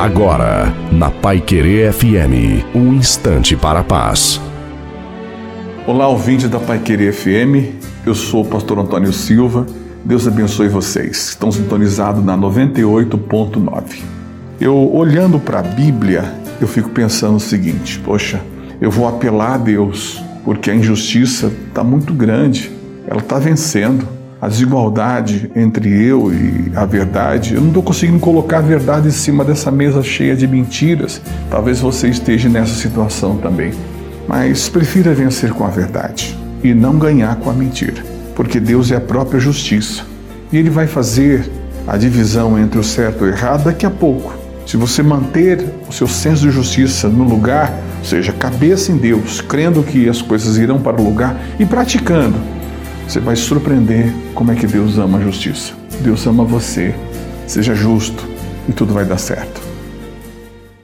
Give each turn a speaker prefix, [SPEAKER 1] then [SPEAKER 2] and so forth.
[SPEAKER 1] Agora, na Pai Querer FM, um instante para a paz.
[SPEAKER 2] Olá, ouvinte da Pai Querer FM. Eu sou o pastor Antônio Silva. Deus abençoe vocês. Estão sintonizados na 98.9. Eu olhando para a Bíblia, eu fico pensando o seguinte: poxa, eu vou apelar a Deus porque a injustiça está muito grande. Ela está vencendo a desigualdade entre eu e a verdade. Eu não estou conseguindo colocar a verdade em cima dessa mesa cheia de mentiras. Talvez você esteja nessa situação também. Mas prefira vencer com a verdade e não ganhar com a mentira, porque Deus é a própria justiça e Ele vai fazer a divisão entre o certo e o errado daqui a pouco. Se você manter o seu senso de justiça no lugar, ou seja, cabeça em Deus, crendo que as coisas irão para o lugar e praticando, você vai surpreender como é que Deus ama a justiça. Deus ama você. Seja justo e tudo vai dar certo.